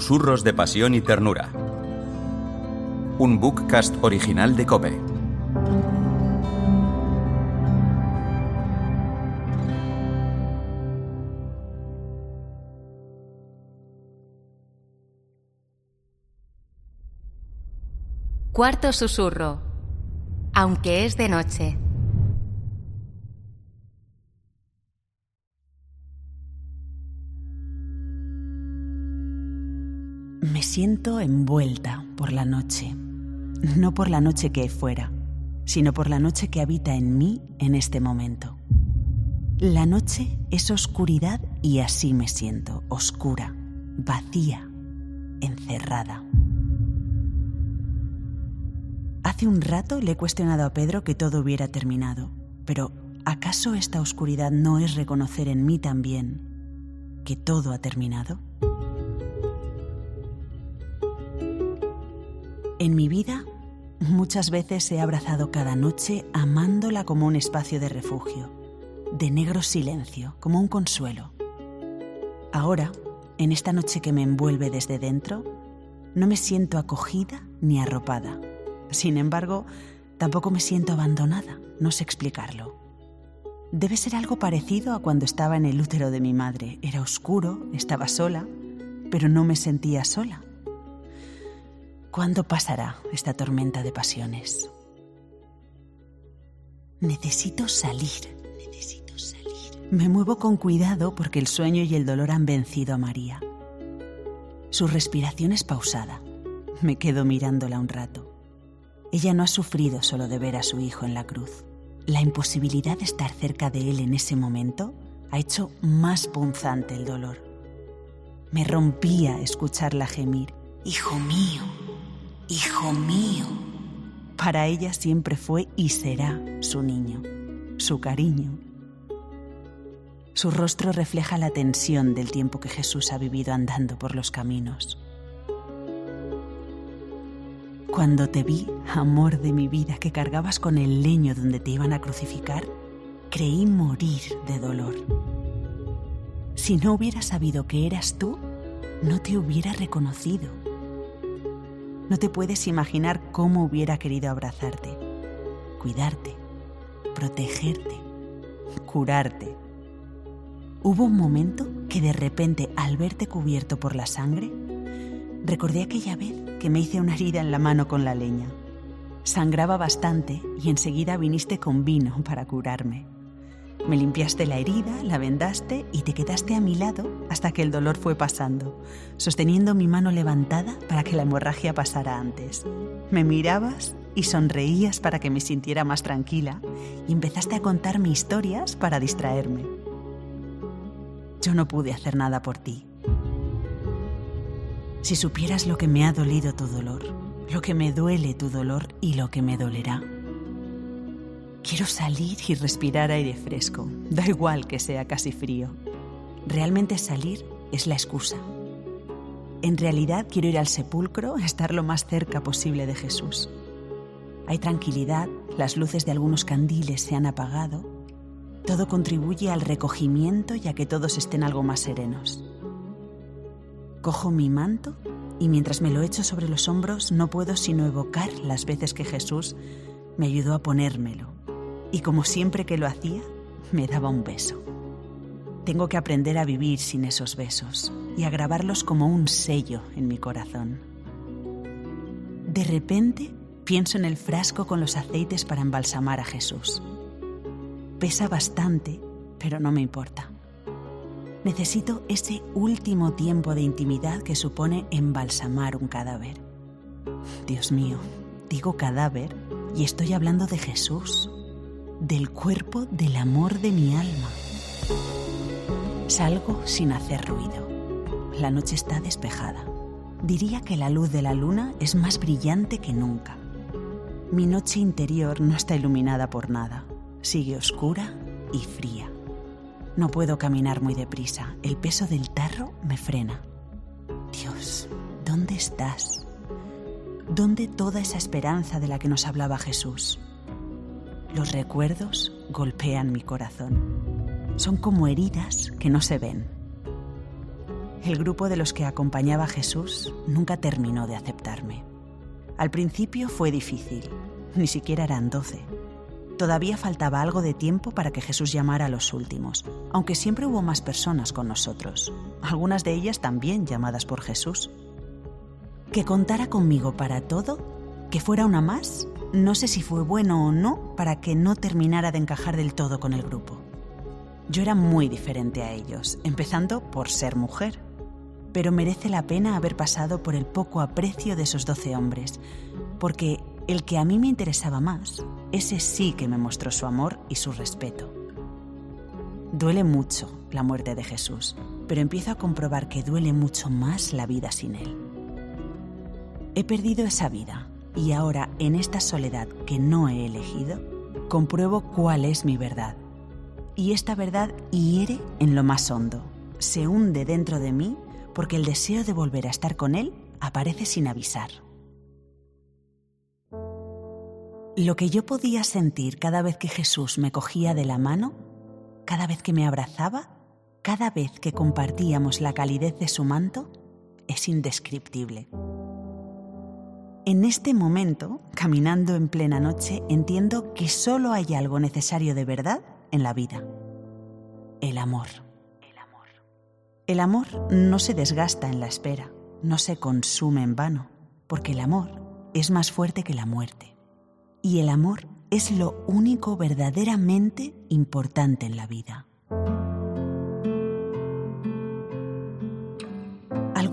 Susurros de Pasión y Ternura. Un bookcast original de Cope. Cuarto susurro. Aunque es de noche. Siento envuelta por la noche, no por la noche que hay fuera, sino por la noche que habita en mí en este momento. La noche es oscuridad y así me siento, oscura, vacía, encerrada. Hace un rato le he cuestionado a Pedro que todo hubiera terminado, pero ¿acaso esta oscuridad no es reconocer en mí también que todo ha terminado? En mi vida, muchas veces he abrazado cada noche amándola como un espacio de refugio, de negro silencio, como un consuelo. Ahora, en esta noche que me envuelve desde dentro, no me siento acogida ni arropada. Sin embargo, tampoco me siento abandonada, no sé explicarlo. Debe ser algo parecido a cuando estaba en el útero de mi madre. Era oscuro, estaba sola, pero no me sentía sola. ¿Cuándo pasará esta tormenta de pasiones? Necesito salir. Necesito salir. Me muevo con cuidado porque el sueño y el dolor han vencido a María. Su respiración es pausada. Me quedo mirándola un rato. Ella no ha sufrido solo de ver a su hijo en la cruz. La imposibilidad de estar cerca de él en ese momento ha hecho más punzante el dolor. Me rompía escucharla gemir. Hijo mío, Hijo mío. Para ella siempre fue y será su niño, su cariño. Su rostro refleja la tensión del tiempo que Jesús ha vivido andando por los caminos. Cuando te vi, amor de mi vida, que cargabas con el leño donde te iban a crucificar, creí morir de dolor. Si no hubiera sabido que eras tú, no te hubiera reconocido no te puedes imaginar cómo hubiera querido abrazarte, cuidarte, protegerte, curarte. Hubo un momento que de repente, al verte cubierto por la sangre, recordé aquella vez que me hice una herida en la mano con la leña. Sangraba bastante y enseguida viniste con vino para curarme. Me limpiaste la herida, la vendaste y te quedaste a mi lado hasta que el dolor fue pasando, sosteniendo mi mano levantada para que la hemorragia pasara antes. Me mirabas y sonreías para que me sintiera más tranquila y empezaste a contarme historias para distraerme. Yo no pude hacer nada por ti. Si supieras lo que me ha dolido tu dolor, lo que me duele tu dolor y lo que me dolerá. Quiero salir y respirar aire fresco, da igual que sea casi frío. Realmente salir es la excusa. En realidad quiero ir al sepulcro, estar lo más cerca posible de Jesús. Hay tranquilidad, las luces de algunos candiles se han apagado. Todo contribuye al recogimiento y a que todos estén algo más serenos. Cojo mi manto y mientras me lo echo sobre los hombros no puedo sino evocar las veces que Jesús me ayudó a ponérmelo y como siempre que lo hacía, me daba un beso. Tengo que aprender a vivir sin esos besos y a grabarlos como un sello en mi corazón. De repente pienso en el frasco con los aceites para embalsamar a Jesús. Pesa bastante, pero no me importa. Necesito ese último tiempo de intimidad que supone embalsamar un cadáver. Dios mío, digo cadáver y estoy hablando de Jesús del cuerpo del amor de mi alma. Salgo sin hacer ruido. La noche está despejada. Diría que la luz de la luna es más brillante que nunca. Mi noche interior no está iluminada por nada. Sigue oscura y fría. No puedo caminar muy deprisa. El peso del tarro me frena. Dios, ¿dónde estás? ¿Dónde toda esa esperanza de la que nos hablaba Jesús? Los recuerdos golpean mi corazón. Son como heridas que no se ven. el grupo de los que acompañaba a Jesús nunca terminó de aceptarme. Al principio fue difícil, ni siquiera eran doce. Todavía faltaba algo de tiempo para que Jesús llamara a los últimos, aunque siempre hubo más personas con nosotros, algunas de ellas también llamadas por Jesús. Que contara conmigo para todo, que fuera una más, no sé si fue bueno o no para que no terminara de encajar del todo con el grupo. Yo era muy diferente a ellos, empezando por ser mujer. Pero merece la pena haber pasado por el poco aprecio de esos doce hombres, porque el que a mí me interesaba más, ese sí que me mostró su amor y su respeto. Duele mucho la muerte de Jesús, pero empiezo a comprobar que duele mucho más la vida sin Él. He perdido esa vida y ahora en esta soledad que no he elegido, compruebo cuál es mi verdad y esta verdad hiere en lo más hondo, se hunde dentro de mí porque el deseo de volver a estar con Él aparece sin avisar. Lo que yo podía sentir cada vez que Jesús me cogía de la mano, cada vez que me abrazaba, cada vez que compartíamos la calidez de su manto, es indescriptible. En este momento, caminando en plena noche, entiendo que solo hay algo necesario de verdad en la vida. El amor. El amor. El amor no se desgasta en la espera, no se consume en vano, porque el amor es más fuerte que la muerte. Y el amor es lo único verdaderamente importante en la vida.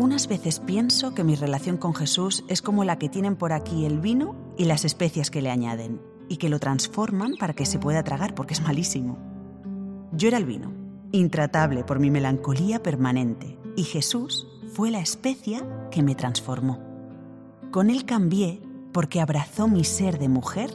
Algunas veces pienso que mi relación con Jesús es como la que tienen por aquí el vino y las especias que le añaden, y que lo transforman para que se pueda tragar porque es malísimo. Yo era el vino, intratable por mi melancolía permanente, y Jesús fue la especia que me transformó. Con él cambié porque abrazó mi ser de mujer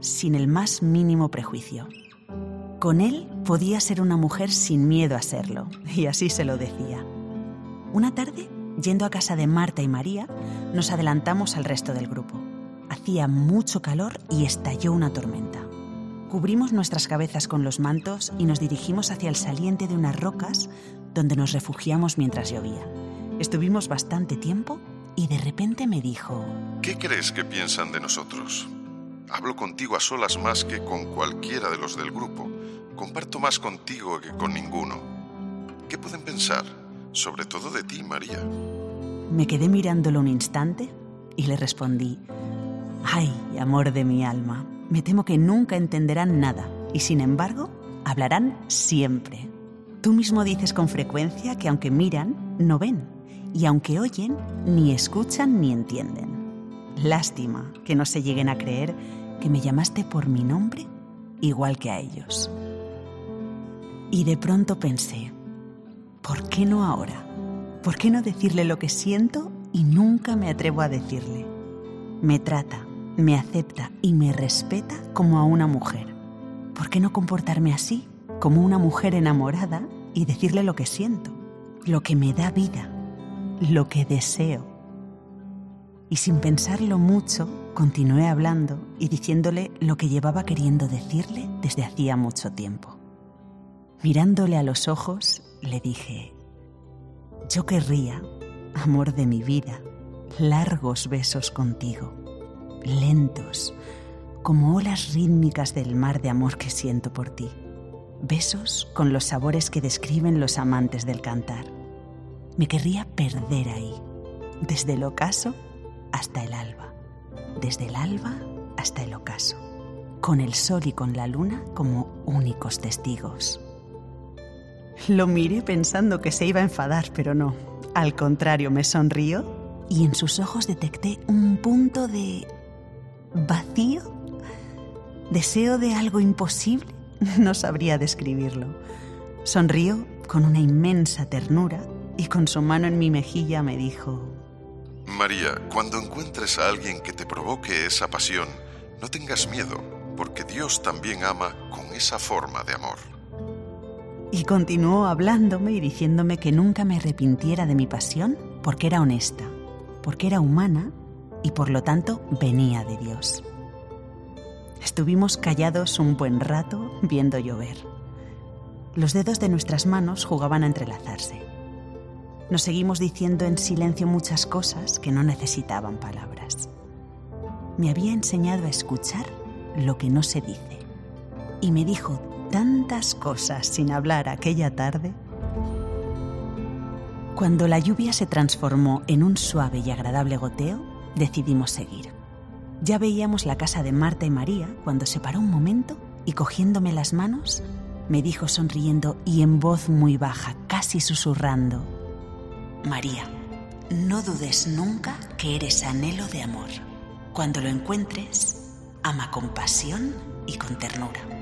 sin el más mínimo prejuicio. Con él podía ser una mujer sin miedo a serlo, y así se lo decía. Una tarde, yendo a casa de Marta y María, nos adelantamos al resto del grupo. Hacía mucho calor y estalló una tormenta. Cubrimos nuestras cabezas con los mantos y nos dirigimos hacia el saliente de unas rocas donde nos refugiamos mientras llovía. Estuvimos bastante tiempo y de repente me dijo... ¿Qué crees que piensan de nosotros? Hablo contigo a solas más que con cualquiera de los del grupo. Comparto más contigo que con ninguno. ¿Qué pueden pensar? Sobre todo de ti, María. Me quedé mirándolo un instante y le respondí, Ay, amor de mi alma, me temo que nunca entenderán nada y sin embargo hablarán siempre. Tú mismo dices con frecuencia que aunque miran, no ven, y aunque oyen, ni escuchan ni entienden. Lástima que no se lleguen a creer que me llamaste por mi nombre igual que a ellos. Y de pronto pensé, ¿por qué no ahora? ¿Por qué no decirle lo que siento y nunca me atrevo a decirle? Me trata, me acepta y me respeta como a una mujer. ¿Por qué no comportarme así, como una mujer enamorada, y decirle lo que siento, lo que me da vida, lo que deseo? Y sin pensarlo mucho, continué hablando y diciéndole lo que llevaba queriendo decirle desde hacía mucho tiempo. Mirándole a los ojos, le dije, yo querría, amor de mi vida, largos besos contigo lentos, como olas rítmicas del mar de amor que siento por ti. Besos con los sabores que describen los amantes del cantar. Me querría perder ahí, desde el ocaso hasta el alba, desde el alba hasta el ocaso, con el sol y con la luna como únicos testigos. Lo miré pensando que se iba a enfadar, pero no. Al contrario, me sonrió y en sus ojos detecté un punto de vacío, deseo de algo imposible, no sabría describirlo. Sonrió con una inmensa ternura y con su mano en mi mejilla me dijo, María, cuando encuentres a alguien que te provoque esa pasión, no tengas miedo, porque Dios también ama con esa forma de amor. Y continuó hablándome y diciéndome que nunca me arrepintiera de mi pasión porque era honesta, porque era humana y por lo tanto venía de Dios. Estuvimos callados un buen rato viendo llover. Los dedos de nuestras manos jugaban a entrelazarse. Nos seguimos diciendo en silencio muchas cosas que no necesitaban palabras. Me había enseñado a escuchar lo que no se dice y me dijo tantas cosas sin hablar aquella tarde. Cuando la lluvia se transformó en un suave y agradable goteo, decidimos seguir. Ya veíamos la casa de Marta y María cuando se paró un momento y cogiéndome las manos, me dijo sonriendo y en voz muy baja, casi susurrando, María, no dudes nunca que eres anhelo de amor. Cuando lo encuentres, ama con pasión y con ternura.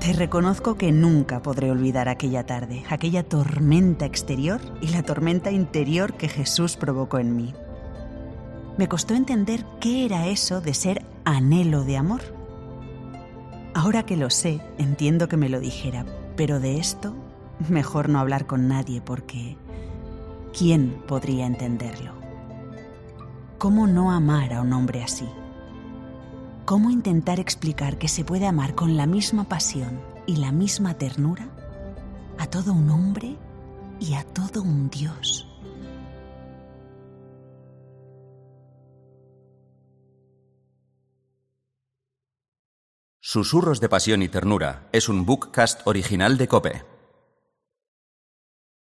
Te reconozco que nunca podré olvidar aquella tarde, aquella tormenta exterior y la tormenta interior que Jesús provocó en mí. Me costó entender qué era eso de ser anhelo de amor. Ahora que lo sé, entiendo que me lo dijera, pero de esto mejor no hablar con nadie porque ¿quién podría entenderlo? ¿Cómo no amar a un hombre así? ¿Cómo intentar explicar que se puede amar con la misma pasión y la misma ternura a todo un hombre y a todo un Dios? Susurros de Pasión y Ternura es un bookcast original de Cope.